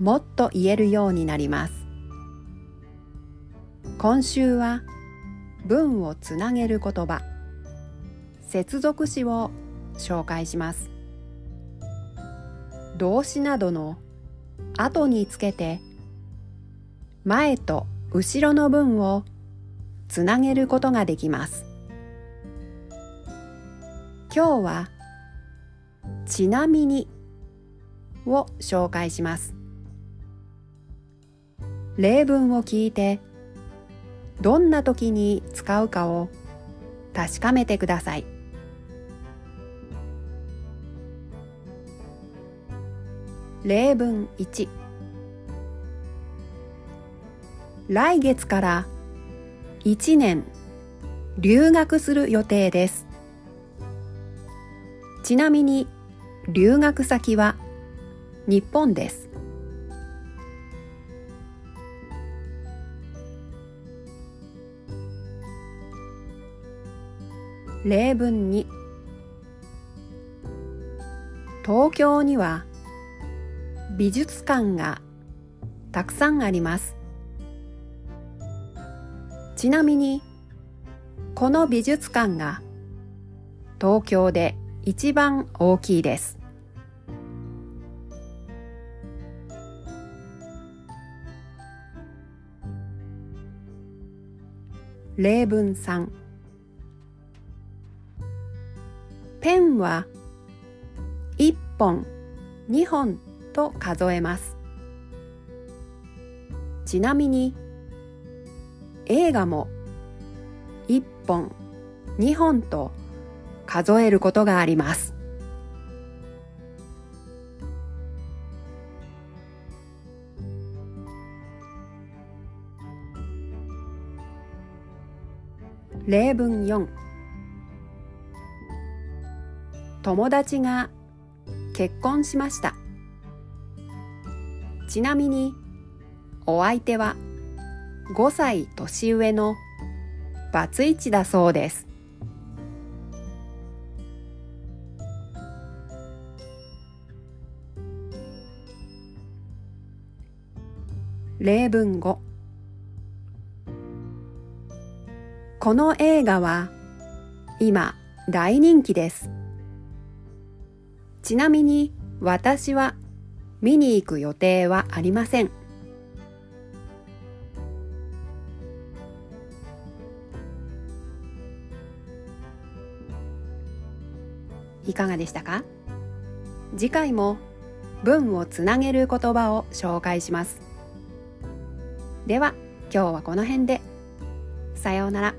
もっと言えるようになります。今週は文をつなげる言葉。接続詞を紹介します。動詞などの後につけて前と後ろの文をつなげることができます。今日はちなみにを紹介します。例文を聞いてどんな時に使うかを確かめてください。例文1来月から1年留学する予定です。ちなみに留学先は日本です。例文2東京には美術館がたくさんあります。ちなみにこの美術館が東京で一番大きいです。例文3ペンは1本2本と数えます。ちなみに映画も1本2本と数えることがあります。例文4友達が結婚しました。ちなみにお相手は5歳年上のバツイチだそうです。例文5この映画は今大人気です。ちなみに私は見に行く予定はありません。いかがでしたか？次回も文をつなげる言葉を紹介します。では今日はこの辺で。さようなら。